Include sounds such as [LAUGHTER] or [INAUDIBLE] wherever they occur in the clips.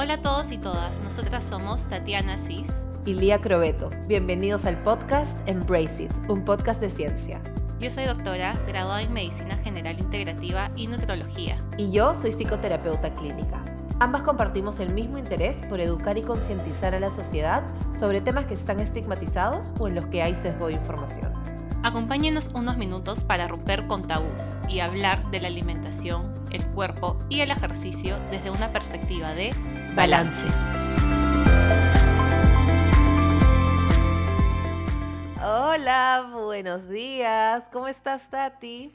Hola a todos y todas, nosotras somos Tatiana Cis y Lía Crobeto. Bienvenidos al podcast Embrace It, un podcast de ciencia. Yo soy doctora, graduada en Medicina General Integrativa y Nutrología. Y yo soy psicoterapeuta clínica. Ambas compartimos el mismo interés por educar y concientizar a la sociedad sobre temas que están estigmatizados o en los que hay sesgo de información. Acompáñenos unos minutos para romper con tabús y hablar de la alimentación, el cuerpo y el ejercicio desde una perspectiva de balance. Hola, buenos días. ¿Cómo estás, Tati?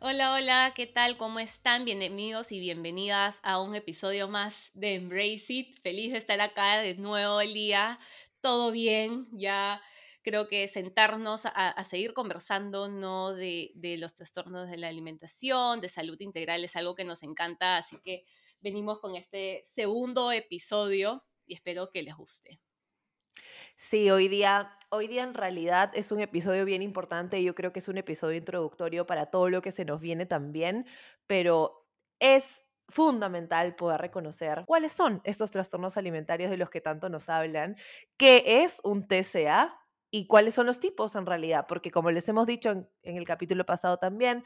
Hola, hola, ¿qué tal? ¿Cómo están? Bienvenidos y bienvenidas a un episodio más de Embrace It. Feliz de estar acá de nuevo, Lía. Todo bien, ya creo que sentarnos a, seguir conversando ¿no? De, de, los trastornos de la alimentación, de salud integral, es algo que nos encanta, así que venimos con este segundo episodio y espero que les guste. Sí, hoy día, hoy día en realidad es un episodio bien importante y yo creo que es un episodio introductorio para todo lo que se nos viene también, pero es fundamental poder reconocer cuáles son estos trastornos alimentarios de los que tanto nos hablan, qué es un TCA, y cuáles son los tipos en realidad, porque como les hemos dicho en, el capítulo pasado también,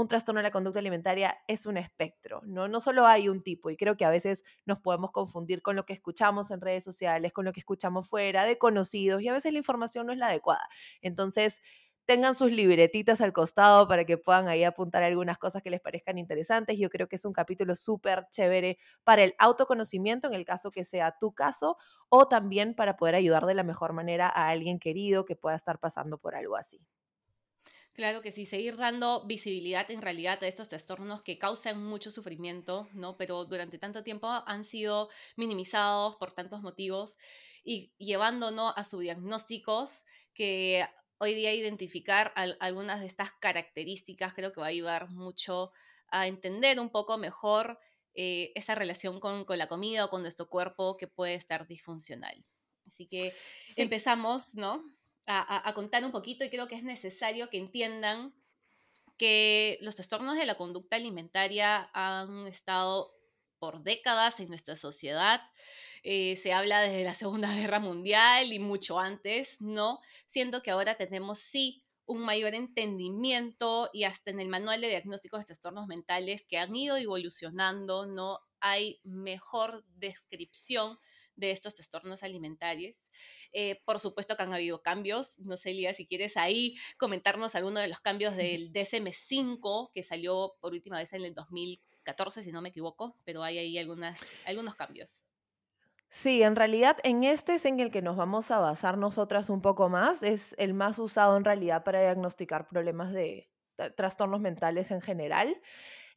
un trastorno de la conducta alimentaria es un espectro, ¿no? No solo hay un tipo, y creo que a veces nos podemos confundir con lo que escuchamos en redes sociales, con lo que escuchamos fuera, de conocidos, y a veces la información no es la adecuada. Entonces, tengan sus libretitas al costado para que puedan ahí apuntar algunas cosas que les parezcan interesantes. Yo creo que es un capítulo súper chévere para el autoconocimiento, en el caso que sea tu caso, o también para poder ayudar de la mejor manera a alguien querido que pueda estar pasando por algo así. Claro que sí, seguir dando visibilidad en realidad a estos trastornos que causan mucho sufrimiento, ¿no? Pero durante tanto tiempo han sido minimizados por tantos motivos y llevándonos a sus diagnósticos que hoy día identificar algunas de estas características creo que va a ayudar mucho a entender un poco mejor eh, esa relación con, la comida o con nuestro cuerpo que puede estar disfuncional. Así que empezamos, ¿no? A, contar un poquito y creo que es necesario que entiendan que los trastornos de la conducta alimentaria han estado por décadas en nuestra sociedad. Eh, se habla desde la Segunda [LAUGHS] Guerra Mundial y mucho antes, ¿no? Siendo que ahora tenemos sí un mayor entendimiento y hasta en el manual de diagnóstico de trastornos mentales que han ido evolucionando, ¿no? Hay mejor descripción de estos trastornos alimentarios. Eh, por supuesto que han habido cambios. No sé, Lía, si quieres ahí comentarnos alguno de los cambios del DSM-5 que salió por última vez en el 2014, si no me equivoco, pero hay ahí algunas, algunos cambios. Sí, en realidad en este es en el que nos vamos a basar nosotras un poco más. Es el más usado en realidad para diagnosticar problemas de trastornos mentales en general.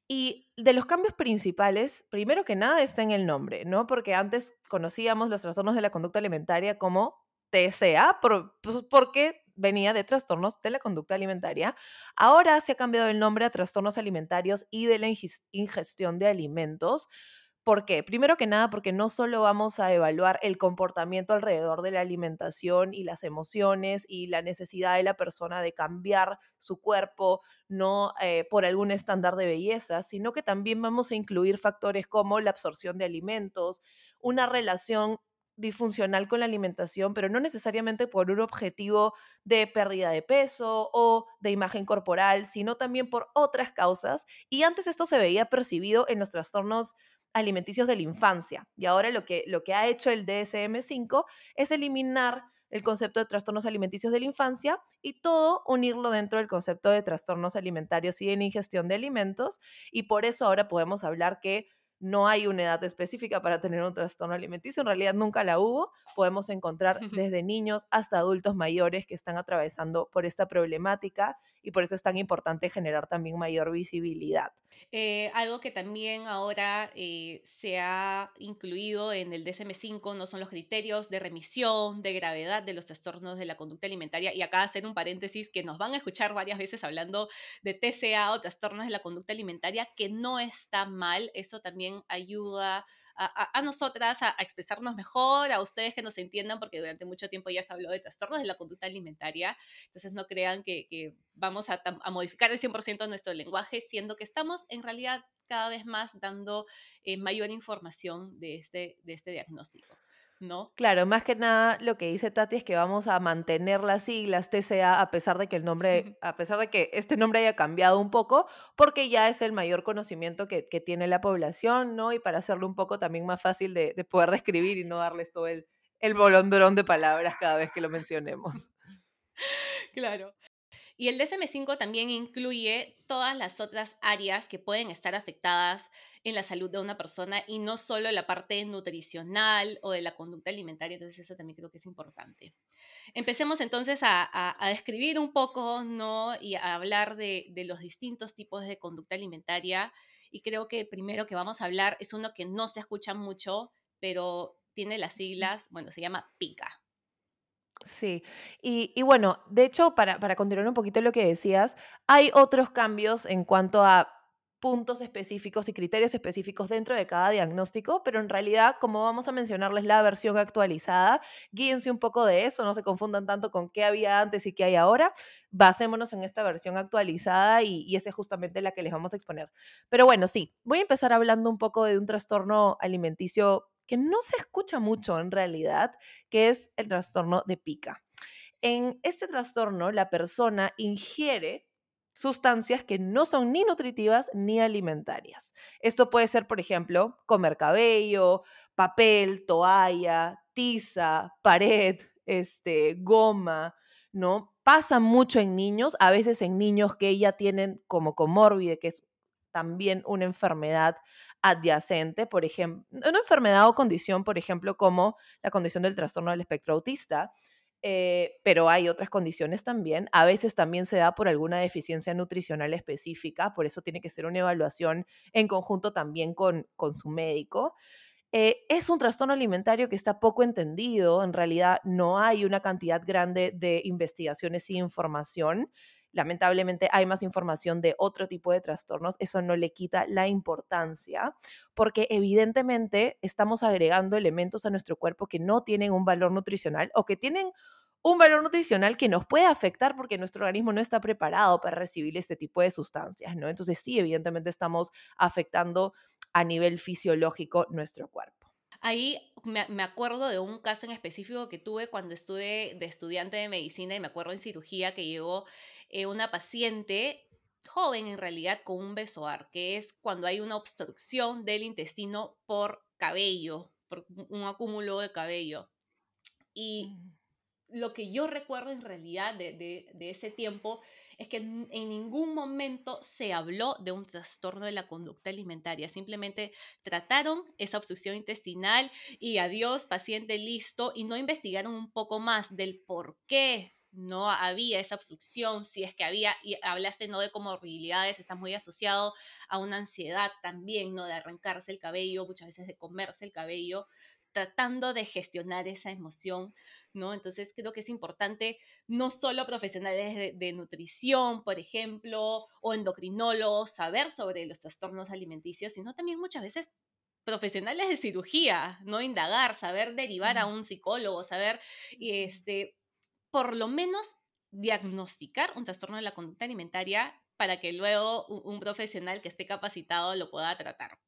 Y de los cambios principales, primero que nada está en el nombre, ¿no? Porque antes conocíamos los trastornos de la conducta alimentaria como TCA, pues, porque venía de trastornos de la conducta alimentaria. Ahora se ha cambiado el nombre a trastornos alimentarios y de la ingestión de alimentos ¿Por qué? Primero que nada, porque no solo vamos a evaluar el comportamiento alrededor de la alimentación y las emociones y la necesidad de la persona de cambiar su cuerpo, no eh, por algún estándar de belleza, sino que también vamos a incluir factores como la absorción de alimentos, una relación disfuncional con la alimentación, pero no necesariamente por un objetivo de pérdida de peso o de imagen corporal, sino también por otras causas. Y antes esto se veía percibido en los trastornos alimenticios de la infancia. Y ahora lo que, lo que ha hecho el DSM5 es eliminar el concepto de trastornos alimenticios de la infancia y todo unirlo dentro del concepto de trastornos alimentarios y en ingestión de alimentos. Y por eso ahora podemos hablar que no hay una edad específica para tener un trastorno alimenticio, en realidad nunca la hubo. Podemos encontrar desde niños hasta adultos mayores que están atravesando por esta problemática y por eso es tan importante generar también mayor visibilidad. Eh, algo que también ahora eh, se ha incluido en el DSM5 no son los criterios de remisión, de gravedad de los trastornos de la conducta alimentaria. Y acá hacer un paréntesis que nos van a escuchar varias veces hablando de TCA o trastornos de la conducta alimentaria, que no está mal. Eso también ayuda a, nosotras a, expresarnos mejor, a ustedes que nos entiendan, porque durante mucho tiempo ya se habló de trastornos de la conducta alimentaria, entonces no crean que, vamos a, modificar el 100% nuestro lenguaje, siendo que estamos en realidad cada vez más dando eh, mayor información de este, de este diagnóstico. ¿No? Claro, más que nada lo que dice Tati es que vamos a mantener las siglas TCA a pesar de que el nombre, a pesar de que este nombre haya cambiado un poco, porque ya es el mayor conocimiento que, tiene la población, ¿no? Y para hacerlo un poco también más fácil de, poder describir y no darles todo el, el bolondrón de palabras cada vez que lo mencionemos. [LAUGHS] Claro. Y el DSM5 también incluye todas las otras áreas que pueden estar afectadas en la salud de una persona y no solo la parte nutricional o de la conducta alimentaria. Entonces eso también creo que es importante. Empecemos entonces a, describir un poco ¿no? y a hablar de, de los distintos tipos de conducta alimentaria. Y creo que el primero que vamos a hablar es uno que no se escucha mucho, pero tiene las siglas, bueno, se llama PICA. Sí, y, bueno, de hecho, para, para continuar un poquito lo que decías, hay otros cambios en cuanto a puntos específicos y criterios específicos dentro de cada diagnóstico, pero en realidad, como vamos a mencionarles la versión actualizada, guíense un poco de eso, no se confundan tanto con qué había antes y qué hay ahora, basémonos en esta versión actualizada y, y esa es justamente la que les vamos a exponer. Pero bueno, sí, voy a empezar hablando un poco de un trastorno alimenticio que no se escucha mucho en realidad, que es el trastorno de pica. En este trastorno, la persona ingiere sustancias que no son ni nutritivas ni alimentarias. Esto puede ser, por ejemplo, comer cabello, papel, toalla, tiza, pared, este, goma, ¿no? Pasa mucho en niños, a veces en niños que ya tienen como comórbide, que es también una enfermedad adyacente, por ejemplo, una enfermedad o condición, por ejemplo, como la condición del trastorno del espectro autista, eh, pero hay otras condiciones también. A veces también se da por alguna deficiencia nutricional específica, por eso tiene que ser una evaluación en conjunto también con, con su médico. Eh, es un trastorno alimentario que está poco entendido, en realidad no hay una cantidad grande de investigaciones y información lamentablemente hay más información de otro tipo de trastornos, eso no le quita la importancia, porque evidentemente estamos agregando elementos a nuestro cuerpo que no tienen un valor nutricional o que tienen un valor nutricional que nos puede afectar porque nuestro organismo no está preparado para recibir este tipo de sustancias, ¿no? Entonces sí, evidentemente estamos afectando a nivel fisiológico nuestro cuerpo. Ahí me, acuerdo de un caso en específico que tuve cuando estuve de estudiante de medicina y me acuerdo en cirugía que llegó eh, una paciente joven en realidad con un besoar, que es cuando hay una obstrucción del intestino por cabello, por un acúmulo de cabello. Y mm. lo que yo recuerdo en realidad de, ese tiempo es que en, ningún momento se habló de un trastorno de la conducta alimentaria, simplemente trataron esa obstrucción intestinal y adiós, paciente listo, y no investigaron un poco más del por qué no había esa obstrucción, si es que había, y hablaste no de comorbilidades, está muy asociado a una ansiedad también, ¿no? De arrancarse el cabello, muchas veces de comerse el cabello, tratando de gestionar esa emoción, ¿no? Entonces creo que es importante no solo profesionales de, de, nutrición, por ejemplo, o endocrinólogos, saber sobre los trastornos alimenticios, sino también muchas veces profesionales de cirugía, ¿no? Indagar, saber derivar a un psicólogo, saber, este, por lo menos diagnosticar un trastorno de la conducta alimentaria para que luego un, profesional que esté capacitado lo pueda tratar.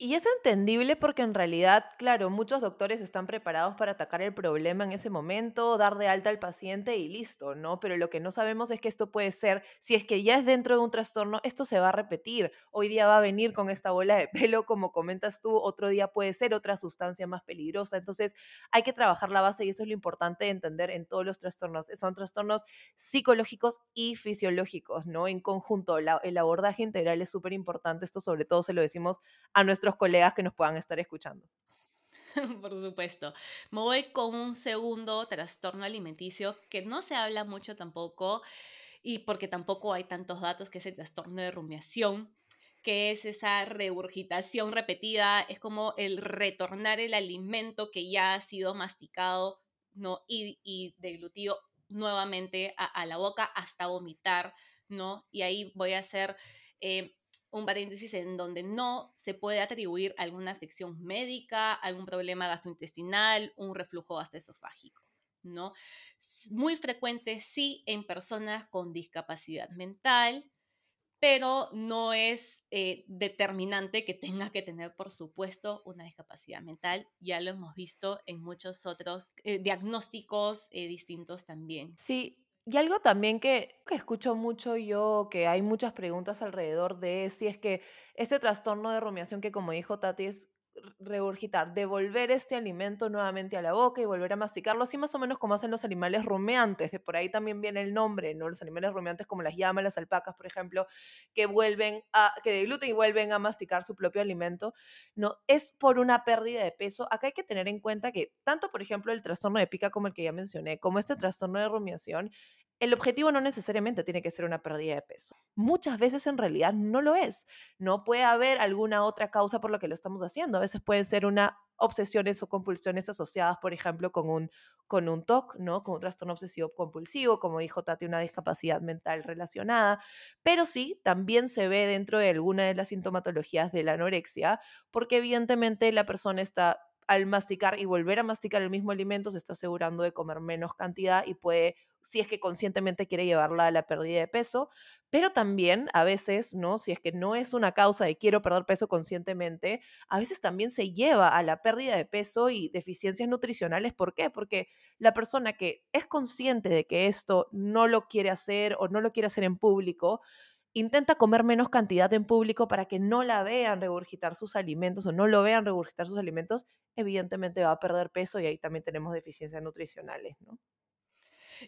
Y es entendible porque en realidad, claro, muchos doctores están preparados para atacar el problema en ese momento, dar de alta al paciente y listo, ¿no? Pero lo que no sabemos es que esto puede ser, si es que ya es dentro de un trastorno, esto se va a repetir. Hoy día va a venir con esta bola de [LAUGHS] pelo, como comentas tú, otro día puede ser otra sustancia más peligrosa. Entonces hay que trabajar la base y eso es lo importante de entender en todos los trastornos. Son trastornos psicológicos y fisiológicos, ¿no? En conjunto, el abordaje integral es súper importante. Esto sobre todo se lo decimos a nuestros colegas que nos puedan estar escuchando. [LAUGHS] Por supuesto. Me voy con un segundo trastorno alimenticio que no se habla mucho tampoco y porque tampoco hay tantos datos, que es el trastorno de rumiación, que es esa regurgitación repetida, es como el retornar el alimento que ya ha sido masticado ¿no? y, y deglutido nuevamente a, la boca hasta vomitar, ¿no? Y ahí voy a hacer... Eh, un paréntesis en donde no se puede atribuir alguna afección médica, algún problema gastrointestinal, un reflujo gastroesofágico, ¿no? Muy frecuente sí en personas con discapacidad mental, pero no es eh, determinante que tenga que tener, por supuesto, una discapacidad mental. Ya lo hemos visto en muchos otros eh, diagnósticos eh, distintos también. Sí, y algo también que, que escucho mucho yo, que hay muchas preguntas alrededor de si es que este trastorno de rumiación que como dijo Tati es regurgitar, devolver este alimento nuevamente a la boca y volver a masticarlo, así más o menos como hacen los animales rumiantes, de por ahí también viene el nombre, ¿no? Los animales rumiantes como las llamas, las alpacas, por ejemplo, que vuelven a, que degluten y vuelven a masticar su propio alimento, ¿no? Es por una pérdida de peso. Acá hay que tener en cuenta que tanto, por ejemplo, el trastorno de pica como el que ya mencioné, como este trastorno de rumiación, el objetivo no necesariamente tiene que ser una pérdida de peso. Muchas veces en realidad no lo es. No puede haber alguna otra causa por la que lo estamos haciendo. A veces pueden ser una obsesiones o compulsiones asociadas, por ejemplo, con un, con un TOC, ¿no? con un trastorno obsesivo compulsivo, como dijo Tati, una discapacidad mental relacionada. Pero sí, también se ve dentro de alguna de las sintomatologías de la anorexia, porque evidentemente la persona está al masticar y volver a masticar el mismo alimento, se está asegurando de comer menos cantidad y puede si es que conscientemente quiere llevarla a la pérdida de peso, pero también a veces, ¿no? Si es que no es una causa de quiero perder peso conscientemente, a veces también se lleva a la pérdida de peso y deficiencias nutricionales. ¿Por qué? Porque la persona que es consciente de que esto no lo quiere hacer o no lo quiere hacer en público, intenta comer menos cantidad en público para que no la vean regurgitar sus alimentos o no lo vean regurgitar sus alimentos, evidentemente va a perder peso y ahí también tenemos deficiencias nutricionales, ¿no?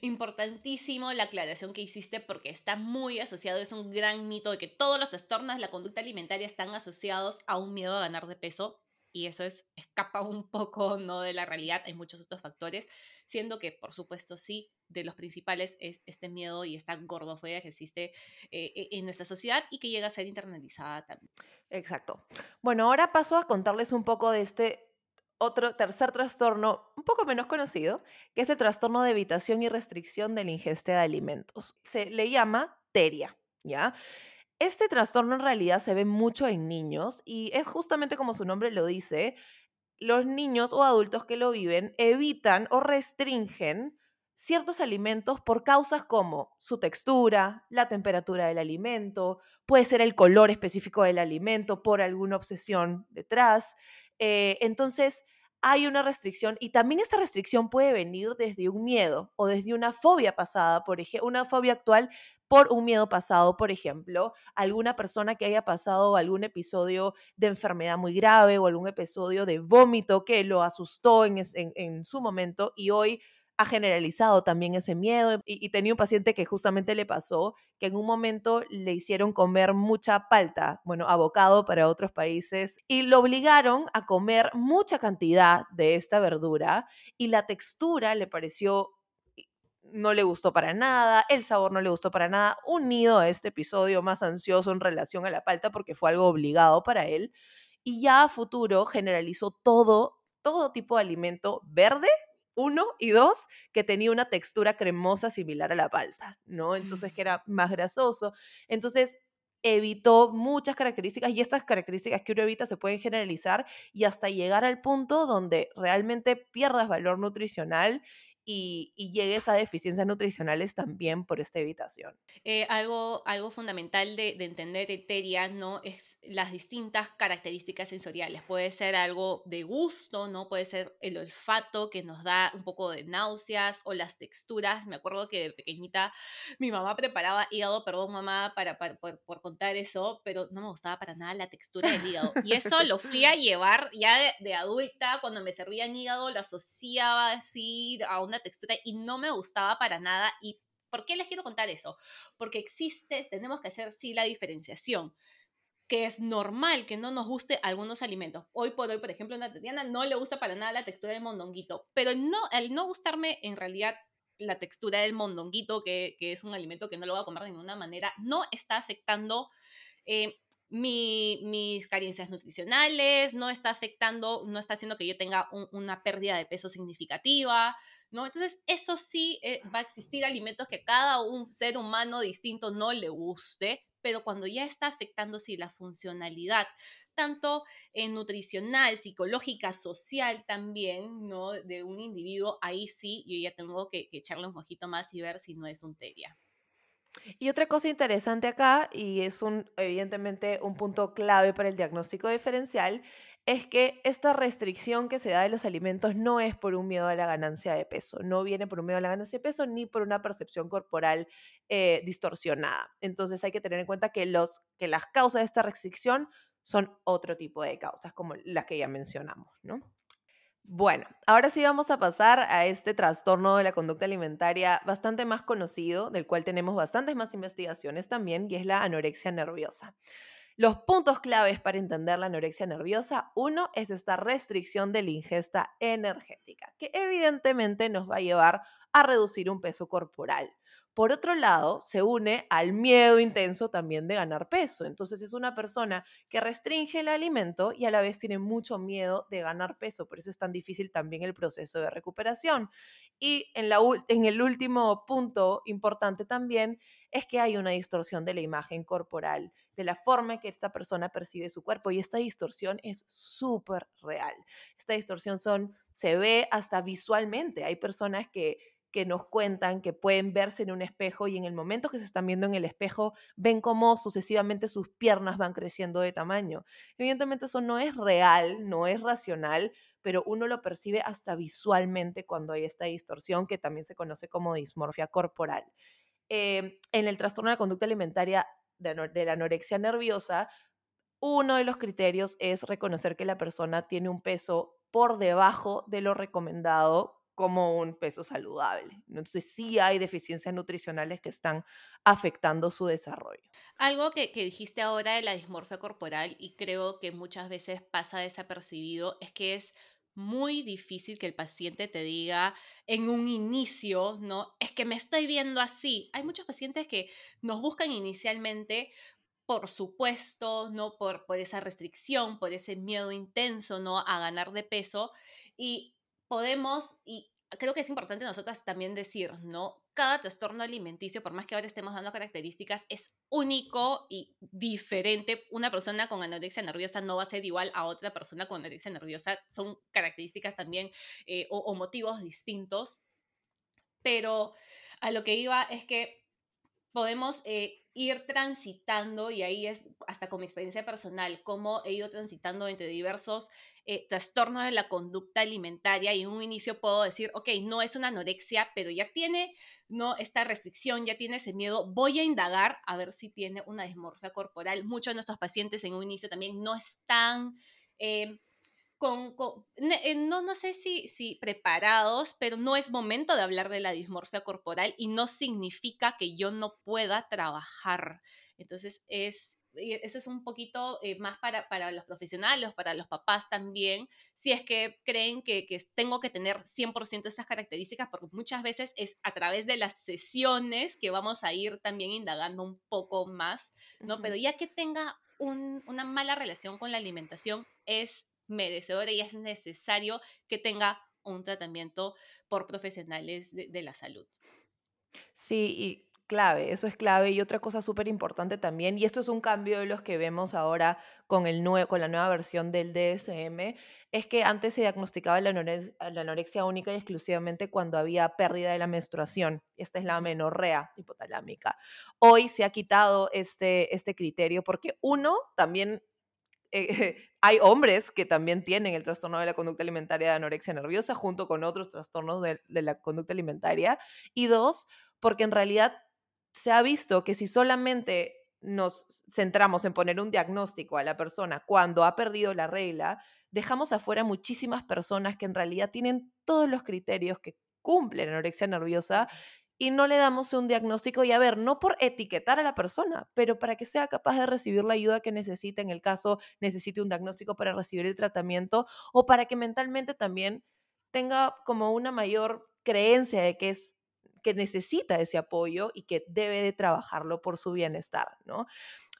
Importantísimo la aclaración que hiciste porque está muy asociado, es un gran mito de que todos los trastornos de la conducta alimentaria están asociados a un miedo a ganar de peso y eso es escapa un poco no de la realidad, hay muchos otros factores, siendo que por supuesto sí, de los principales es este miedo y esta gordofobia que existe eh, e, en nuestra sociedad y que llega a ser internalizada también. Exacto. Bueno, ahora paso a contarles un poco de este otro tercer trastorno un poco menos conocido, que es el trastorno de evitación y restricción de la de alimentos. Se le llama TERIA, ¿ya? Este trastorno en realidad se ve mucho en niños y es justamente como su nombre lo dice, los niños o adultos que lo viven evitan o restringen ciertos alimentos por causas como su textura, la temperatura del alimento, puede ser el color específico del alimento por alguna obsesión detrás, eh, entonces, hay una restricción y también esta restricción puede venir desde un miedo o desde una fobia pasada, por ejemplo, una fobia actual por un miedo pasado, por ejemplo, alguna persona que haya pasado algún episodio de enfermedad muy grave o algún episodio de vómito que lo asustó en, en su momento y hoy ha generalizado también ese miedo y, tenía un paciente que justamente le pasó que en un momento le hicieron comer mucha palta, bueno, abocado para otros países, y lo obligaron a comer mucha cantidad de esta verdura y la textura le pareció no le gustó para nada, el sabor no le gustó para nada, unido a este episodio más ansioso en relación a la palta porque fue algo obligado para él, y ya a futuro generalizó todo, todo tipo de alimento verde uno, y dos, que tenía una textura cremosa similar a la palta, ¿no? Entonces, que era más grasoso. Entonces, evitó muchas características y estas características que uno evita se pueden generalizar y hasta llegar al punto donde realmente pierdas valor nutricional y, llegues a deficiencias nutricionales también por esta evitación. Eh, algo, algo fundamental de, de entender Eteria, ¿no? Es las distintas características sensoriales. Puede ser algo de gusto, ¿no? Puede ser el olfato que nos da un poco de náuseas o las texturas. Me acuerdo que de pequeñita mi mamá preparaba hígado, perdón mamá para, por, contar eso, pero no me gustaba para nada la textura del hígado. Y eso lo fui a llevar ya de, de adulta, cuando me servían hígado, lo asociaba así a una textura y no me gustaba para nada. ¿Y por qué les quiero contar eso? Porque existe, tenemos que hacer sí la diferenciación que es normal que no nos guste algunos alimentos. Hoy por hoy, por ejemplo, a Tatiana no le gusta para nada la textura del mondonguito, pero no, al no gustarme en realidad la textura del mondonguito, que, es un alimento que no lo voy a comer de ninguna manera, no está afectando eh, mis carencias nutricionales, no está afectando, no está haciendo que yo tenga una pérdida de peso significativa, ¿no? Entonces, eso sí, eh, va a existir alimentos que cada un ser humano distinto no le guste, pero cuando ya está afectando, sí, la funcionalidad, tanto en nutricional, psicológica, social también, ¿no? De un individuo, ahí sí, yo ya tengo que, echarle un ojito más y ver si no es un TERIA. Y otra cosa interesante acá, y es un, evidentemente un punto clave para el diagnóstico diferencial, es que esta restricción que se da de los alimentos no es por un miedo a la ganancia de peso, no viene por un miedo a la ganancia de peso ni por una percepción corporal eh, distorsionada. Entonces hay que tener en cuenta que, los, que las causas de esta restricción son otro tipo de causas, como las que ya mencionamos, ¿no? Bueno, ahora sí vamos a pasar a este trastorno de la conducta alimentaria bastante más conocido, del cual tenemos bastantes más investigaciones también, y es la anorexia nerviosa. Los puntos claves para entender la anorexia nerviosa, uno es esta restricción de la ingesta energética, que evidentemente nos va a llevar a reducir un peso corporal. Por otro lado, se une al miedo intenso también de ganar peso. Entonces es una persona que restringe el alimento y a la vez tiene mucho miedo de ganar peso. Por eso es tan difícil también el proceso de recuperación. Y en, en el último punto importante también es que hay una distorsión de la imagen corporal, de la forma que esta persona percibe su cuerpo. Y esta distorsión es súper real. Esta distorsión se ve hasta visualmente. Hay personas que que nos cuentan que pueden verse en un espejo y en el momento que se están viendo en el espejo ven cómo sucesivamente sus piernas van creciendo de tamaño. Evidentemente eso no es real, no es racional, pero uno lo percibe hasta visualmente cuando hay esta distorsión que también se conoce como dismorfia corporal. Em, en el trastorno de la conducta alimentaria de la anorexia nerviosa, uno de los criterios es reconocer que la persona tiene un peso por debajo de lo recomendado como un peso saludable. Entonces sí hay deficiencias nutricionales que están afectando su desarrollo. Algo que, dijiste ahora de la dismorfia corporal y creo que muchas veces pasa desapercibido es que es muy difícil que el paciente te diga en un inicio, ¿no? Es que me estoy viendo así. Hay muchos pacientes que nos buscan inicialmente por supuesto, ¿no? Por, por esa restricción, por ese miedo intenso, ¿no? A ganar de peso. Y podemos, y creo que es importante nosotras también decir, ¿no? Cada trastorno alimenticio, por más que ahora estemos dando características, es único y diferente. Una persona con anorexia nerviosa no va a ser igual a otra persona con anorexia nerviosa. Son características también eh, o, motivos distintos. Pero a lo que iba es que podemos eh, ir transitando, y ahí es hasta con mi experiencia personal, cómo he ido transitando entre diversos eh, trastornos de la conducta alimentaria y en un inicio puedo decir, ok, no es una anorexia, pero ya tiene no esta restricción, ya tiene ese miedo, voy a indagar a ver si tiene una dismorfia corporal. Muchos de nuestros pacientes en un inicio también no están... Eh, con, eh, no, no sé si, si preparados, pero no es momento de hablar de la dismorfia corporal y no significa que yo no pueda trabajar. Entonces, es, eso es un poquito eh, más para, para, los profesionales, para los papás también, si es que creen que, que tengo que tener 100% estas características, porque muchas veces es a través de las sesiones que vamos a ir también indagando un poco más, ¿no? Pero ya que tenga un, una mala relación con la alimentación, es merecedora y es necesario que tenga un tratamiento por profesionales de, la salud. Sí, y clave, eso es clave. Y otra cosa súper importante también, y esto es un cambio de los que vemos ahora con, el con la nueva versión del DSM, es que antes se diagnosticaba la, la, anorexia única y exclusivamente cuando había pérdida de la menstruación. Esta es la menorrea hipotalámica. Hoy se ha quitado este, este criterio porque uno, también eh, [LAUGHS] hay hombres que también tienen el trastorno de la conducta alimentaria de anorexia nerviosa junto con otros trastornos de, la conducta alimentaria. Y dos, porque en realidad se ha visto que si solamente nos centramos en poner un diagnóstico a la persona cuando ha perdido la regla, dejamos afuera muchísimas personas que en realidad tienen todos los criterios que cumplen anorexia nerviosa y no le damos un diagnóstico y a ver, no por etiquetar a la persona, pero para que sea capaz de recibir la ayuda que necesita en el caso necesite un diagnóstico para recibir el tratamiento o para que mentalmente también tenga como una mayor creencia de que es que necesita ese apoyo y que debe de trabajarlo por su bienestar, ¿no?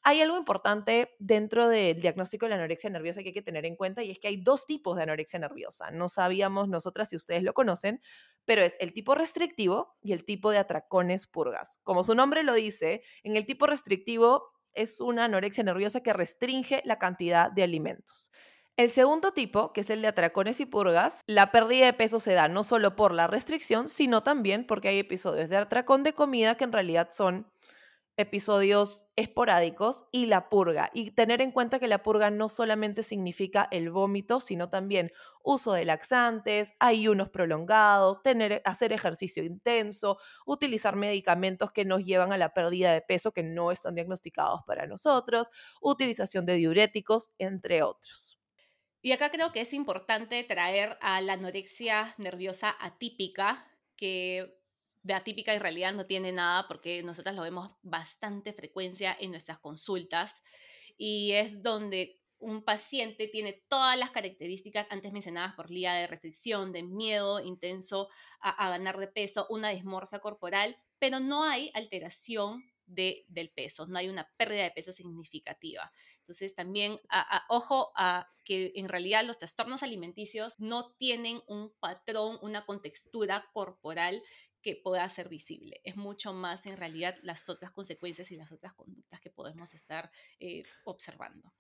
hay algo importante dentro del diagnóstico de la anorexia nerviosa que hay que tener en cuenta y es que hay dos tipos de anorexia nerviosa. No sabíamos nosotras si ustedes lo conocen, pero es el tipo restrictivo y el tipo de atracones purgas. Como su nombre lo dice, en el tipo restrictivo es una anorexia nerviosa que restringe la cantidad de alimentos. El segundo tipo, que es el de atracones y purgas, la pérdida de peso se da no solo por la restricción, sino también porque hay episodios de atracón de comida que en realidad son episodios esporádicos y la purga. Y tener en cuenta que la purga no solamente significa el vómito, sino también uso de laxantes, ayunos prolongados, hacer ejercicio intenso, utilizar medicamentos que nos llevan a la pérdida de peso que no están diagnosticados para nosotros, utilización de diuréticos, entre otros. Y acá creo que es importante traer a la anorexia nerviosa atípica, que de atípica en realidad no tiene nada porque nosotras lo vemos bastante frecuencia en nuestras consultas y es donde un paciente tiene todas las características antes mencionadas por Lía de restricción, de miedo intenso a, a ganar de peso, una dismorfia corporal, pero no hay alteración de, del peso, no hay una pérdida de peso significativa. Entonces también, ojo a que en realidad los trastornos alimenticios no tienen un patrón, una contextura corporal que pueda ser visible. Es mucho más en realidad las otras consecuencias y las otras conductas que podemos estar eh, observando.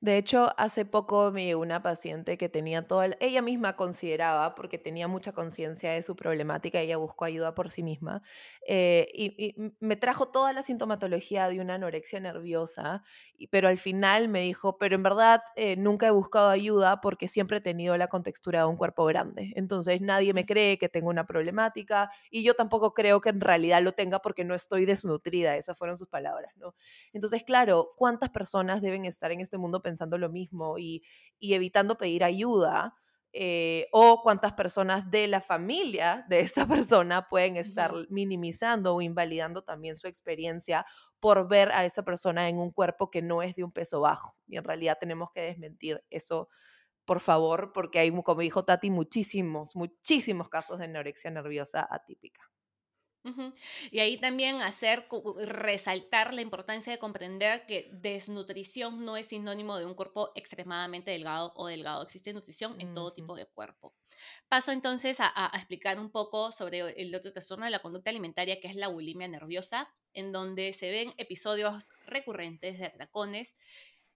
De hecho, hace poco me llegó una paciente que tenía toda, ella misma consideraba, porque tenía mucha conciencia de su problemática, ella buscó ayuda por sí misma, eh, y, me trajo toda la sintomatología de una anorexia nerviosa, pero al final me dijo, pero en verdad eh, nunca he buscado ayuda porque siempre he tenido la contextura de un cuerpo grande, entonces nadie me cree que tengo una problemática y yo tampoco creo que en realidad lo tenga porque no estoy desnutrida, esas fueron sus palabras, ¿no? Entonces, claro, ¿cuántas personas deben estar en este mundo pensando lo mismo y, evitando pedir ayuda. Eh, o cuántas personas de la familia de esta [LAUGHS] persona pueden estar minimizando o invalidando también su experiencia por ver a esa persona en un cuerpo que no es de un peso bajo. Y en realidad tenemos que desmentir eso, por favor, porque hay, como dijo Tati, muchísimos, muchísimos casos de anorexia nerviosa atípica. Y ahí también hacer, resaltar la importancia de comprender que desnutrición no es sinónimo de un cuerpo extremadamente delgado o delgado. Existe nutrición en todo tipo de cuerpo. Paso entonces a, explicar un poco sobre el otro trastorno de la conducta alimentaria, que es la bulimia nerviosa, en donde se ven episodios recurrentes de atracones,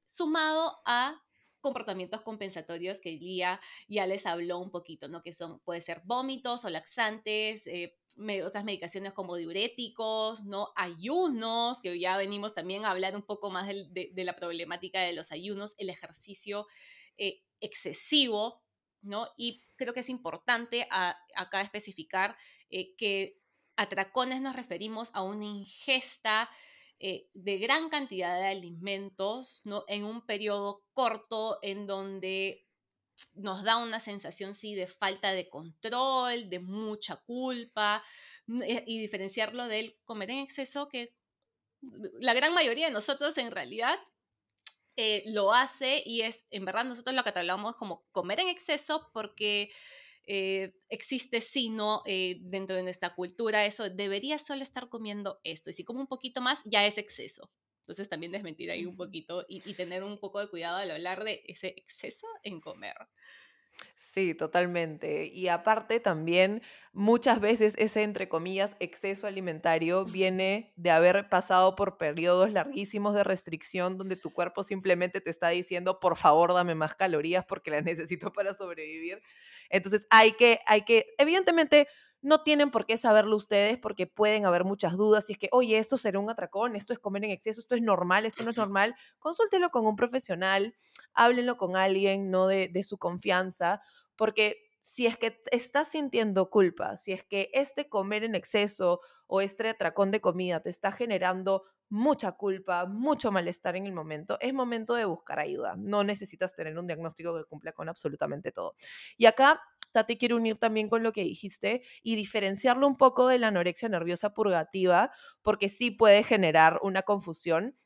sumado a comportamientos compensatorios que Lía ya les habló un poquito, ¿no? Que son, puede ser vómitos o laxantes, eh, otras medicaciones como diuréticos, ¿no? Ayunos, que ya venimos también a hablar un poco más de, la problemática de los ayunos, el ejercicio eh, excesivo, ¿no? Y creo que es importante acá especificar eh, que a tracones nos referimos a una ingesta eh, de gran cantidad de alimentos, ¿no? En un periodo corto en donde nos da una sensación, sí, de falta de control, de mucha culpa, eh, y diferenciarlo del comer en exceso, que la gran mayoría de nosotros en realidad eh, lo hace y es, en verdad, nosotros lo catalogamos como comer en exceso porque eh, existe sino eh, dentro de nuestra cultura eso, debería solo estar comiendo esto, y si como un poquito más, ya es exceso. Entonces también desmentir ahí un poquito y, y tener un poco de cuidado al hablar de ese exceso en comer. Sí, totalmente. Y aparte también muchas veces ese, entre comillas, exceso alimentario viene de haber pasado por periodos larguísimos de restricción donde tu cuerpo simplemente te está diciendo, por favor, dame más calorías porque las [LAUGHS] necesito para sobrevivir. Entonces hay que, hay que, evidentemente, no tienen por qué saberlo ustedes porque pueden haber muchas dudas. Si es que, oye, esto será un atracón, esto es comer en exceso, esto es normal, esto no es normal. Consúltelo con un profesional, háblenlo con alguien, no de, de su confianza, porque si es que estás sintiendo culpa, si es que este comer en exceso o este atracón de comida te está generando mucha culpa, mucho malestar en el momento, es momento de buscar ayuda. No necesitas tener un diagnóstico que cumpla con absolutamente todo. Y acá Tati quiere unir también con lo que dijiste y diferenciarlo un poco de la anorexia nerviosa purgativa, porque sí puede generar una confusión.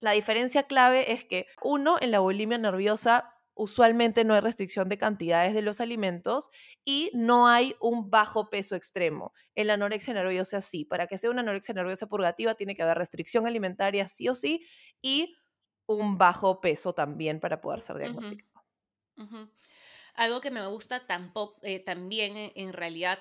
La diferencia clave es que uno, en la bulimia nerviosa, usualmente no hay restricción de cantidades de los alimentos y no hay un bajo peso extremo. En la anorexia nerviosa sí, para que sea una anorexia nerviosa purgativa tiene que haber restricción alimentaria sí o sí y un bajo peso también para poder ser diagnosticado. Algo que me gusta tampoco, eh, también en realidad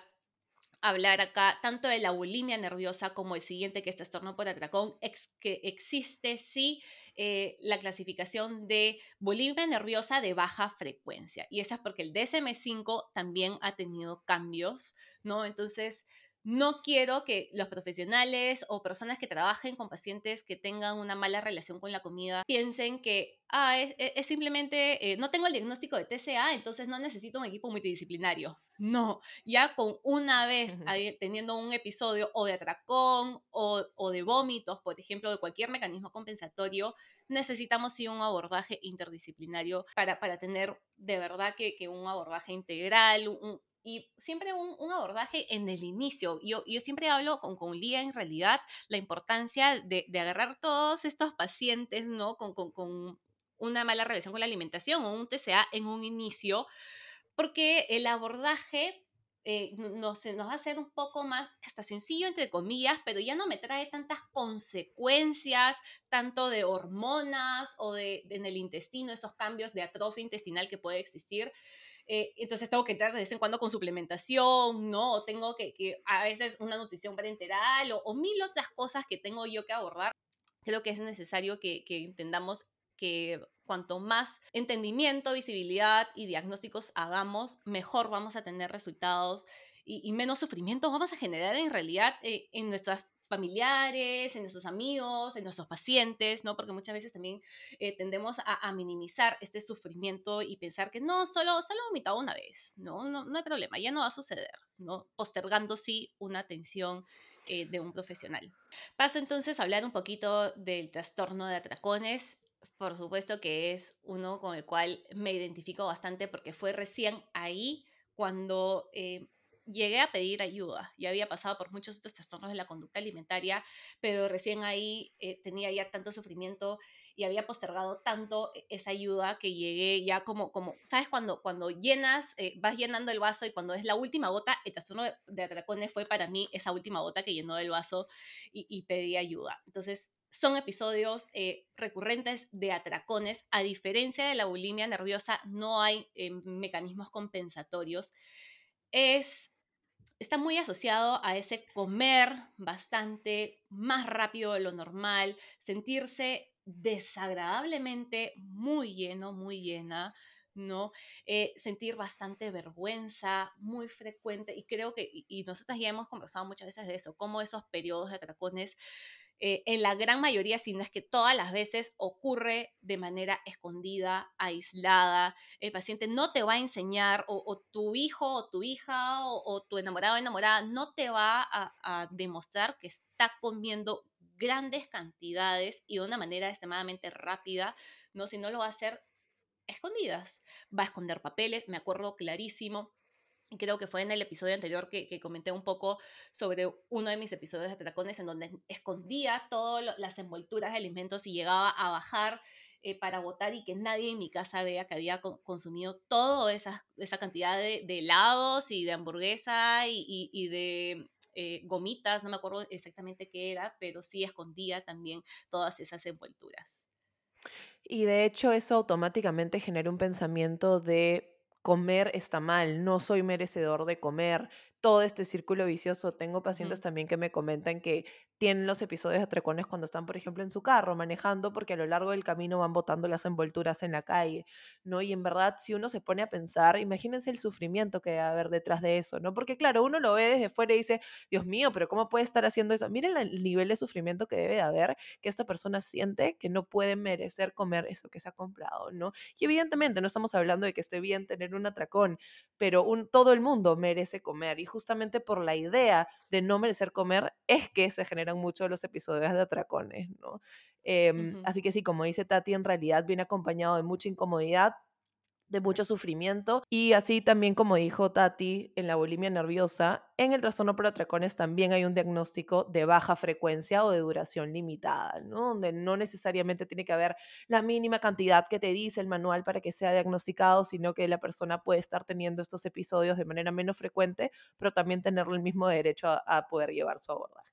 hablar acá tanto de la bulimia nerviosa como el siguiente, que es trastorno por atracón, que existe sí eh, la clasificación de bulimia nerviosa de baja frecuencia. Y eso es porque el DSM5 también ha tenido cambios, ¿no? Entonces, no quiero que los profesionales o personas que trabajen con pacientes que tengan una mala relación con la comida piensen que ah, es, simplemente, eh, no tengo el diagnóstico de TCA, entonces no necesito un equipo multidisciplinario. No, ya con una vez teniendo un episodio o de atracón o, de vómitos, por ejemplo, de cualquier mecanismo compensatorio, necesitamos sí un abordaje interdisciplinario para, para tener de verdad que, que un abordaje integral, un, y siempre un, abordaje en el inicio. Yo, yo siempre hablo con, con Lía en realidad la importancia de, de agarrar todos estos pacientes, ¿no? Con, con, con, una mala relación con la alimentación o un TCA en un inicio, porque el abordaje eh, nos, nos va a hacer un poco más, hasta sencillo, entre comillas, pero ya no me trae tantas consecuencias, tanto de hormonas o de, de en el intestino, esos cambios de atrofia intestinal que puede existir. Eh, entonces tengo que entrar de vez en cuando con suplementación, ¿no? O tengo que, que a veces una nutrición parenteral o, o, mil otras cosas que tengo yo que abordar. Creo que es necesario que, que entendamos que cuanto más entendimiento, visibilidad y diagnósticos hagamos, mejor vamos a tener resultados y, y menos sufrimiento vamos a generar en realidad eh, en nuestras familiares, en nuestros amigos, en nuestros pacientes, ¿no? Porque muchas veces también eh, tendemos a, minimizar este sufrimiento y pensar que no, solo, solo vomitado una vez, ¿no? ¿no? No hay problema, ya no va a suceder, ¿no? Postergando sí una atención eh, de un profesional. Paso entonces a hablar un poquito del trastorno de atracones. Por supuesto que es uno con el cual me identifico bastante porque fue recién ahí cuando eh, llegué a pedir ayuda. Ya había pasado por muchos otros trastornos de la conducta alimentaria, pero recién ahí eh, tenía ya tanto sufrimiento y había postergado tanto e, esa ayuda que llegué ya como, como ¿sabes? Cuando, cuando llenas, eh, vas llenando el vaso y cuando es la última gota, el trastorno de, atracones fue para mí esa última gota que llenó el vaso y, pedí ayuda. Entonces, son episodios eh, recurrentes de atracones. A diferencia de la bulimia nerviosa, no hay mecanismos compensatorios. Es está muy asociado a ese comer bastante más rápido de lo normal, sentirse desagradablemente muy lleno, muy llena, ¿no? Eh, sentir bastante vergüenza, muy frecuente, y creo que, y, y nosotras ya hemos conversado muchas veces de eso, cómo esos periodos de atracones eh, en la gran mayoría, si no es que todas las veces, ocurre de manera escondida, aislada. El paciente no te va a enseñar, o, tu hijo o tu hija o, tu enamorado o enamorada no te va a, demostrar que está comiendo grandes cantidades y de una manera extremadamente rápida, ¿no? Si lo va a hacer escondidas. Va a esconder papeles, me acuerdo clarísimo creo que fue en el episodio anterior que, comenté un poco sobre uno de mis episodios de Atracones en donde escondía todas las envolturas de alimentos y llegaba a bajar eh, para votar y que nadie en mi casa vea que había consumido toda esa, esa cantidad de, helados y de hamburguesa y, de eh, gomitas, no me acuerdo exactamente qué era, pero sí escondía también todas esas envolturas. Y de hecho eso automáticamente genera un pensamiento de comer está mal, no soy merecedor de comer, todo este círculo vicioso. Tengo pacientes también que me comentan que tienen los episodios de atracones cuando están, por ejemplo, en su carro manejando, porque a lo largo del camino van botando las envolturas en la calle, ¿no? Y en verdad, si uno se pone a pensar, imagínense el sufrimiento que debe haber detrás de eso, ¿no? Porque claro, uno lo ve desde fuera y dice, Dios mío, pero ¿cómo puede estar haciendo eso? Miren el nivel de sufrimiento que debe de haber, que esta persona siente que no puede merecer comer eso que se ha comprado, ¿no? Y evidentemente no estamos hablando de que esté bien tener un atracón, pero un, todo el mundo merece comer y justamente por la idea de no merecer comer es que se generan muchos los episodios de atracones, ¿no? Em, así que sí, como dice Tati, en realidad viene acompañado de mucha incomodidad, de mucho sufrimiento y así también como dijo Tati en la bulimia nerviosa, en el trastorno por atracones también hay un diagnóstico de baja frecuencia o de duración limitada, ¿no? Donde no necesariamente tiene que haber la mínima cantidad que te dice el manual para que sea diagnosticado, sino que la persona puede estar teniendo estos episodios de manera menos frecuente, pero también tener el mismo derecho a, poder llevar su abordaje.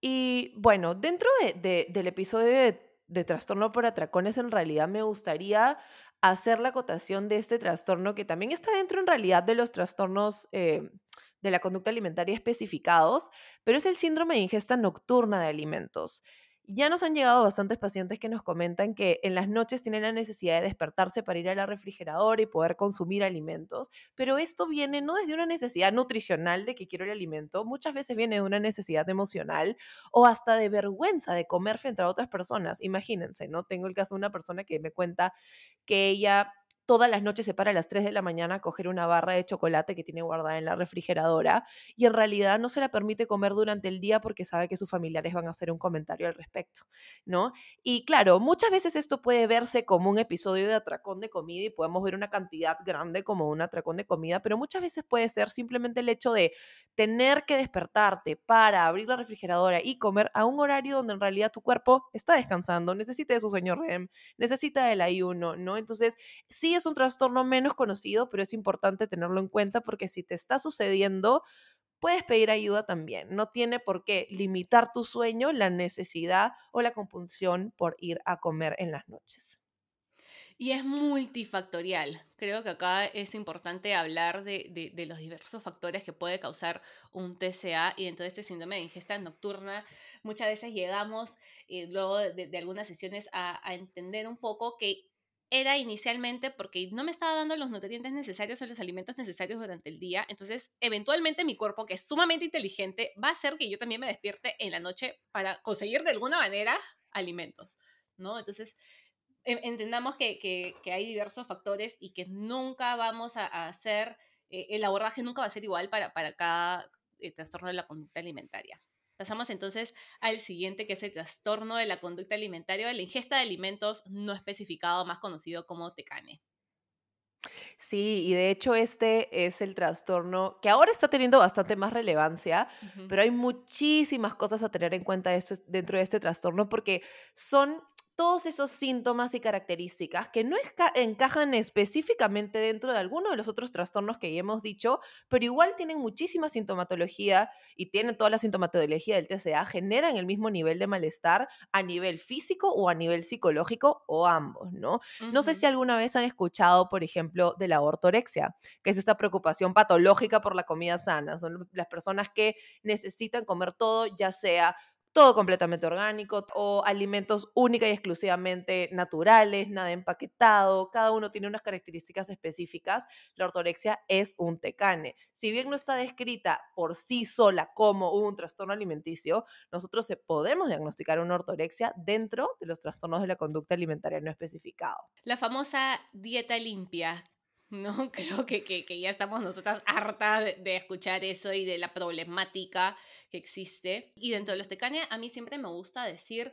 Y bueno, dentro del episodio de de trastorno por atracones, en realidad me gustaría hacer la acotación de este trastorno que también está dentro en realidad de los trastornos eh, de la conducta alimentaria especificados, pero es el síndrome de ingesta nocturna de alimentos. Ya nos han llegado bastantes pacientes que nos comentan que en las noches tienen la necesidad de despertarse para ir a la refrigeradora y poder consumir alimentos, pero esto viene no desde una necesidad nutricional de que quiero el alimento, muchas veces viene de una necesidad emocional o hasta de vergüenza de comer frente a otras personas. Imagínense, ¿no? Tengo el caso de una persona que me cuenta que ella todas las noches se para a las 3 de la mañana a coger una barra de chocolate que tiene guardada en la refrigeradora y en realidad no se la permite comer durante el día porque sabe que sus familiares van a hacer un comentario al respecto, ¿no? Y claro, muchas veces esto puede verse como un episodio de atracón de comida y podemos ver una cantidad grande como un atracón de comida, pero muchas veces puede ser simplemente el hecho de tener que despertarte para abrir la refrigeradora y comer a un horario donde en realidad tu cuerpo está descansando, necesita de su sueño REM, necesita el ayuno, ¿no? Entonces, sí es un trastorno menos conocido, pero es importante tenerlo en cuenta porque si te está sucediendo, puedes pedir ayuda también. No tiene por qué limitar tu sueño la necesidad o la compulsión por ir a comer en las noches. Y es multifactorial. Creo que acá es importante hablar de, los diversos factores que puede causar un TCA y entonces este síndrome de ingesta nocturna. Muchas veces llegamos, eh, luego de, algunas sesiones, a entender un poco que era inicialmente porque no me estaba dando los nutrientes necesarios o los alimentos necesarios durante el día. Entonces, eventualmente mi cuerpo, que es sumamente inteligente, va a hacer que yo también me despierte en la noche para conseguir de alguna manera alimentos, ¿no? Entonces, entendamos que, hay diversos factores y que nunca vamos a, hacer, eh, el abordaje nunca va a ser igual para, para cada eh, trastorno de la conducta alimentaria. Pasamos entonces al siguiente, que es el trastorno de la conducta alimentaria de la ingesta de alimentos no especificado, más conocido como TECANE. Sí, y de hecho este es el trastorno que ahora está teniendo bastante más relevancia, pero hay muchísimas cosas a tener en cuenta dentro de este trastorno porque son todos esos síntomas y características que no encajan específicamente dentro de alguno de los otros trastornos que ya hemos dicho, pero igual tienen muchísima sintomatología y tienen toda la sintomatología del TCA, generan el mismo nivel de malestar a nivel físico o a nivel psicológico o ambos, ¿no? No sé si alguna vez han escuchado, por ejemplo, de la ortorexia, que es esta preocupación patológica por la comida sana. Son las personas que necesitan comer todo, ya sea todo completamente orgánico o alimentos única y exclusivamente naturales, nada empaquetado, cada uno tiene unas características específicas. La ortorexia es un tecane. Si bien no está descrita por sí sola como un trastorno alimenticio, nosotros podemos diagnosticar una ortorexia dentro de los trastornos de la conducta alimentaria no especificado. La famosa dieta limpia, ¿no? [LAUGHS] Creo que, que, ya estamos nosotras hartas de, escuchar eso y de la problemática que existe. Y dentro de los tecanes, a mí siempre me gusta decir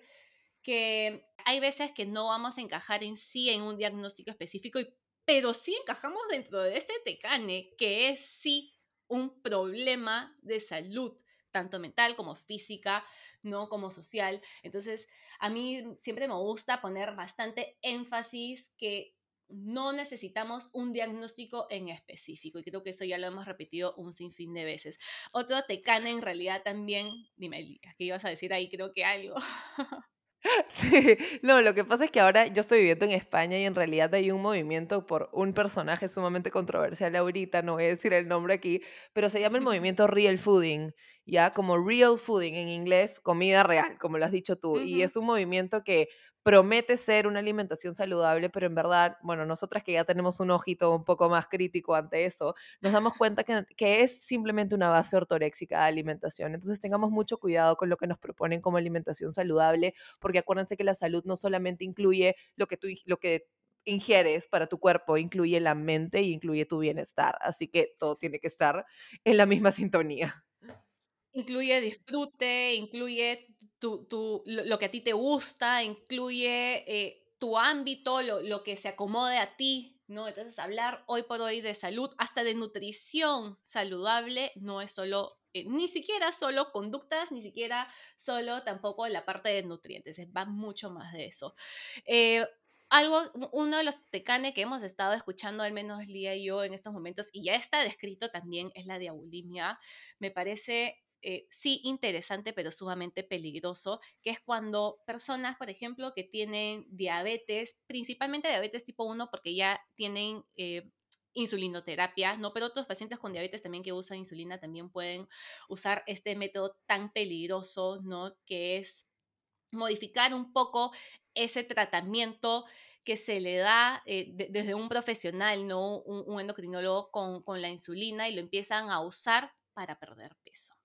que hay veces que no vamos a encajar en sí en un diagnóstico específico, pero sí encajamos dentro de este tecane, que es sí un problema de salud, tanto mental como física, ¿no? Como social. Entonces, a mí siempre me gusta poner bastante énfasis que no necesitamos un diagnóstico en específico y creo que eso ya lo hemos repetido un sinfín de veces. Otro tecane en realidad también, dime, ¿qué ibas a decir ahí? Creo que algo. [LAUGHS] [LAUGHS] Sí, no, lo que pasa es que ahora yo estoy viviendo en España y en realidad hay un movimiento por un personaje sumamente controversial ahorita, no voy a decir el nombre aquí, pero se llama el movimiento Real Fooding, ya como Real Fooding en inglés, comida real, como lo has dicho tú, y es un movimiento que promete ser una alimentación saludable, pero en verdad, bueno, nosotras que ya tenemos un ojito un poco más crítico ante eso, nos damos cuenta que, que, es simplemente una base ortoréxica de alimentación. Entonces tengamos mucho cuidado con lo que nos proponen como alimentación saludable, porque acuérdense que la salud no solamente incluye lo que tú, lo que ingieres para tu cuerpo, incluye la mente y incluye tu bienestar. Así que todo tiene que estar en la misma sintonía. Incluye disfrute, incluye lo, que a ti te gusta, incluye eh, tu ámbito, lo, que se acomode a ti, ¿no? Entonces, hablar hoy por hoy de salud, hasta de nutrición saludable, no es solo, eh, ni siquiera solo conductas, ni siquiera solo tampoco la parte de nutrientes, va mucho más de eso. Eh, algo, uno de los tecanes que hemos estado escuchando, al menos Lía y yo en estos momentos, y ya está descrito también, es la diabulimia. Me parece eh, sí interesante, pero sumamente peligroso, que es cuando personas, por ejemplo, que tienen diabetes, principalmente diabetes tipo 1, porque ya tienen eh, insulinoterapia, ¿no? Pero otros pacientes con diabetes también que usan insulina también pueden usar este método tan peligroso, ¿no? Que es modificar un poco ese tratamiento que se le da eh, desde un profesional, ¿no? Un, endocrinólogo con, con la insulina y lo empiezan a usar para perder peso.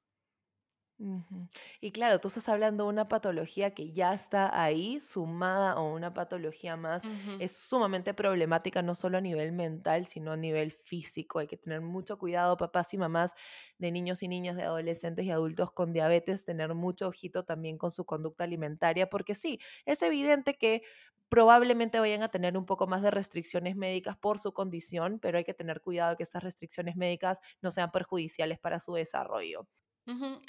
Y claro, tú estás hablando de una patología que ya está ahí, sumada a una patología más. Es sumamente problemática, no solo a nivel mental, sino a nivel físico. Hay que tener mucho cuidado, papás y mamás de niños y niñas, de adolescentes y adultos con diabetes, tener mucho ojito también con su conducta alimentaria, porque sí, es evidente que probablemente vayan a tener un poco más de restricciones médicas por su condición, pero hay que tener cuidado que esas restricciones médicas no sean perjudiciales para su desarrollo.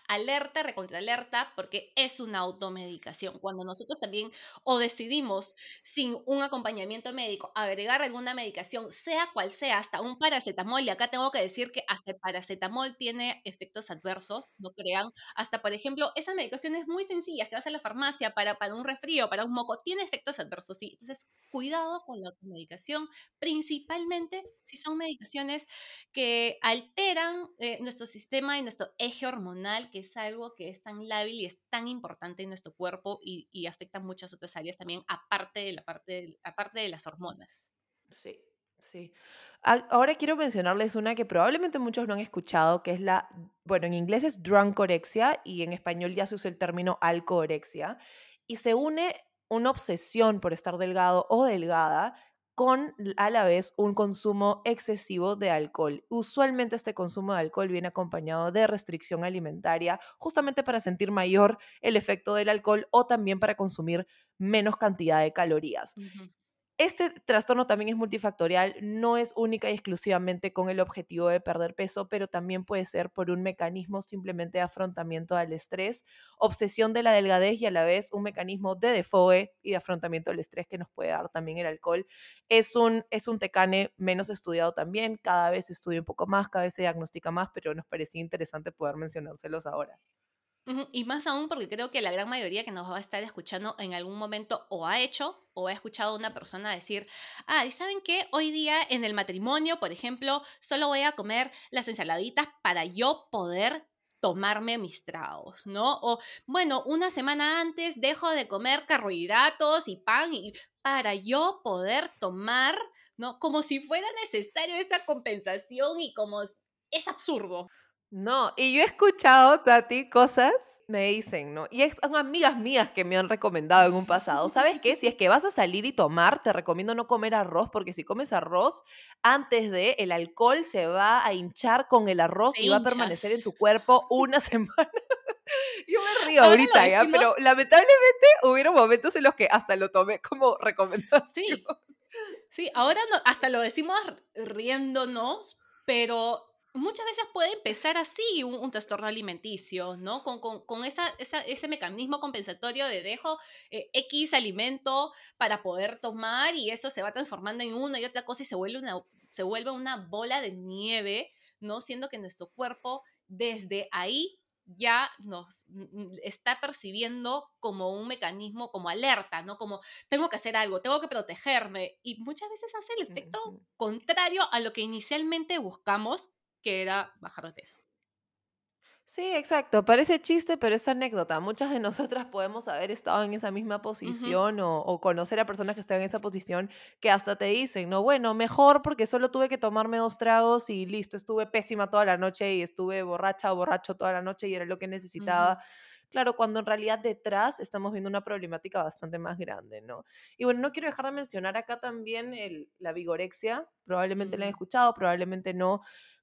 Alerta, recontra alerta, porque es una automedicación. Cuando nosotros también o decidimos sin un acompañamiento médico agregar alguna medicación, sea cual sea, hasta un paracetamol, y acá tengo que decir que hasta el paracetamol tiene efectos adversos, no crean. Hasta, por ejemplo, esas medicaciones muy sencillas que vas a la farmacia para, un resfrío, para un moco, tiene efectos adversos. Entonces, cuidado con la automedicación, principalmente si son medicaciones que alteran eh, nuestro sistema y nuestro eje hormonal, que es algo que es tan lábil y es tan importante en nuestro cuerpo y, afecta muchas otras áreas también, aparte de, la parte, aparte de las hormonas. Sí, sí. Ahora quiero mencionarles una que probablemente muchos no han escuchado, que es la, bueno, en inglés es drunkorexia y en español ya se usa el término alcohorexia. Y se une una obsesión por estar delgado o delgada con a la vez un consumo excesivo de alcohol. Usualmente este consumo de alcohol viene acompañado de restricción alimentaria, justamente para sentir mayor el efecto del alcohol o también para consumir menos cantidad de calorías. Este trastorno también es multifactorial, no es única y exclusivamente con el objetivo de perder peso, pero también puede ser por un mecanismo simplemente de afrontamiento al estrés, obsesión de la delgadez y a la vez un mecanismo de defoe y de afrontamiento al estrés que nos puede dar también el alcohol. Es un, es un tecane menos estudiado también, cada vez se estudia un poco más, cada vez se diagnostica más, pero nos parecía interesante poder mencionárselos ahora. Y más aún porque creo que la gran mayoría que nos va a estar escuchando en algún momento o ha hecho o ha escuchado a una persona decir, ah, ¿y saben qué? Hoy día en el matrimonio, por ejemplo, solo voy a comer las ensaladitas para yo poder tomarme mis tragos, ¿no? O bueno, una semana antes dejo de comer carbohidratos y pan y para yo poder tomar, ¿no? Como si fuera necesario esa compensación y como es absurdo. No, y yo he escuchado, Tati, cosas, me dicen, ¿no? Y son amigas mías que me han recomendado en un pasado. ¿Sabes qué? Si es que vas a salir y tomar, te recomiendo no comer arroz, porque si comes arroz, antes de el alcohol se va a hinchar con el arroz y va a permanecer en tu cuerpo una [LAUGHS] semana. Yo me río ahorita, ¿ya? Pero lamentablemente hubieron momentos en los que hasta lo tomé como recomendación. Sí, sí ahora no, hasta lo decimos riéndonos, pero muchas veces puede empezar así un, trastorno alimenticio, ¿no? Con, con, esa, ese mecanismo compensatorio de dejo eh, X alimento para poder tomar y eso se va transformando en una y otra cosa y se vuelve una, se vuelve una bola de nieve, ¿no? Siendo que nuestro cuerpo desde ahí ya nos está percibiendo como un mecanismo, como alerta, ¿no? Como tengo que hacer algo, tengo que protegerme. Y muchas veces hace el efecto contrario a lo que inicialmente buscamos, que era bajar de peso. Sí, exacto. Parece chiste, pero es anécdota. Muchas de nosotras podemos haber estado en esa misma posición o, conocer a personas que están en esa posición que hasta te dicen, no, bueno, mejor porque solo tuve que tomarme dos tragos y listo, estuve pésima toda la noche y estuve borracha o borracho toda la noche y era lo que necesitaba. Claro, cuando en realidad detrás estamos viendo una problemática bastante más grande, ¿no? Y bueno, no quiero dejar de mencionar acá también el, la vigorexia. Probablemente la han escuchado, probablemente no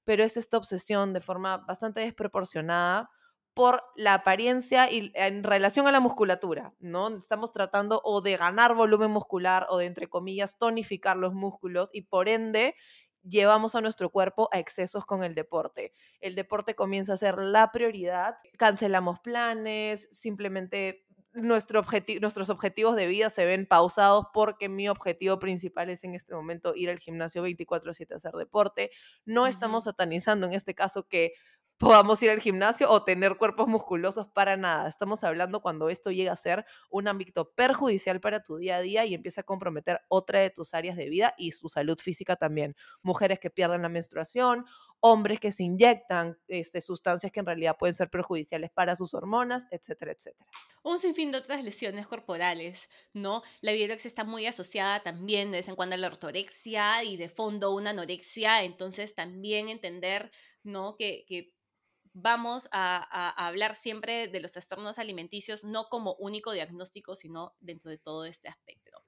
pero es esta obsesión de forma bastante desproporcionada por la apariencia y en relación a la musculatura, ¿no? Estamos tratando o de ganar volumen muscular o de, entre comillas, tonificar los músculos y por ende llevamos a nuestro cuerpo a excesos con el deporte. El deporte comienza a ser la prioridad, cancelamos planes, simplemente nuestro nuestros objetivos de vida se ven pausados porque mi objetivo principal es en este momento ir al gimnasio 24/7 a hacer deporte. No estamos satanizando en este caso que podamos ir al gimnasio o tener cuerpos musculosos para nada. Estamos hablando cuando esto llega a ser un ámbito perjudicial para tu día a día y empieza a comprometer otra de tus áreas de vida y su salud física también. Mujeres que pierden la menstruación, hombres que se inyectan este, sustancias que en realidad pueden ser perjudiciales para sus hormonas, etcétera, etcétera. Un sinfín de otras lesiones corporales, ¿no? La biorexia está muy asociada también de vez en cuando a la ortorexia y de fondo una anorexia, entonces también entender, ¿no? Que, que vamos a, hablar siempre de los trastornos alimenticios no como único diagnóstico, sino dentro de todo este aspecto.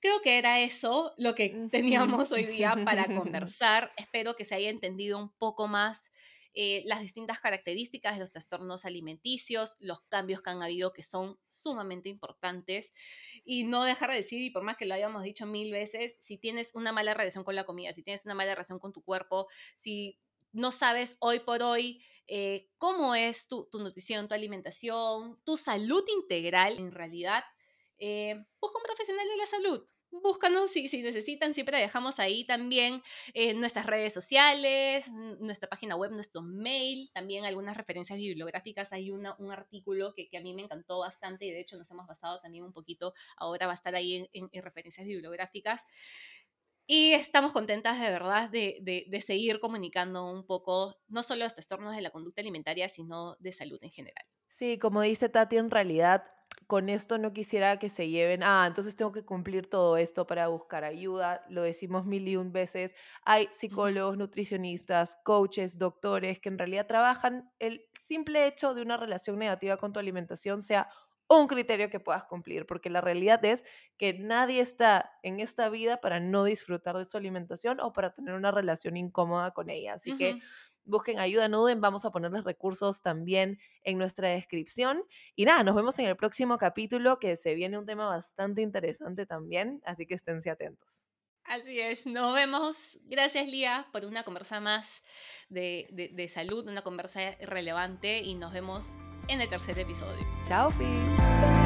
Creo que era eso lo que teníamos hoy día para [LAUGHS] conversar. Espero que se haya entendido un poco más eh, las distintas características de los trastornos alimenticios, los cambios que han habido que son sumamente importantes y no dejar de decir, y por más que lo hayamos dicho mil veces, si tienes una mala relación con la comida, si tienes una mala relación con tu cuerpo, si no sabes hoy por hoy eh, cómo es tu, nutrición, tu alimentación, tu salud integral en realidad, eh, busca un profesional de la salud. Búscanos si, si necesitan, siempre dejamos ahí también en nuestras redes sociales, nuestra página web, nuestro mail, también algunas referencias bibliográficas. Hay una, un artículo que, que, a mí me encantó bastante y de hecho nos hemos basado también un poquito, ahora va a estar ahí en, en referencias bibliográficas. Y estamos contentas de verdad de, seguir comunicando un poco, no solo los trastornos de la conducta alimentaria, sino de salud en general. Sí, como dice Tati, en realidad con esto no quisiera que se lleven, ah, entonces tengo que cumplir todo esto para buscar ayuda, lo decimos mil y un veces, hay psicólogos, nutricionistas, coaches, doctores que en realidad trabajan el simple hecho de una relación negativa con tu alimentación sea un criterio que puedas cumplir, porque la realidad es que nadie está en esta vida para no disfrutar de su alimentación o para tener una relación incómoda con ella. Así que busquen ayuda, no duden, vamos a ponerles recursos también en nuestra descripción. Y nada, nos vemos en el próximo capítulo que se viene un tema bastante interesante también, así que esténse atentos. Así es, nos vemos. Gracias Lía por una conversa más de, de salud, una conversa relevante y nos vemos en el tercer episodio. Chao, Fi.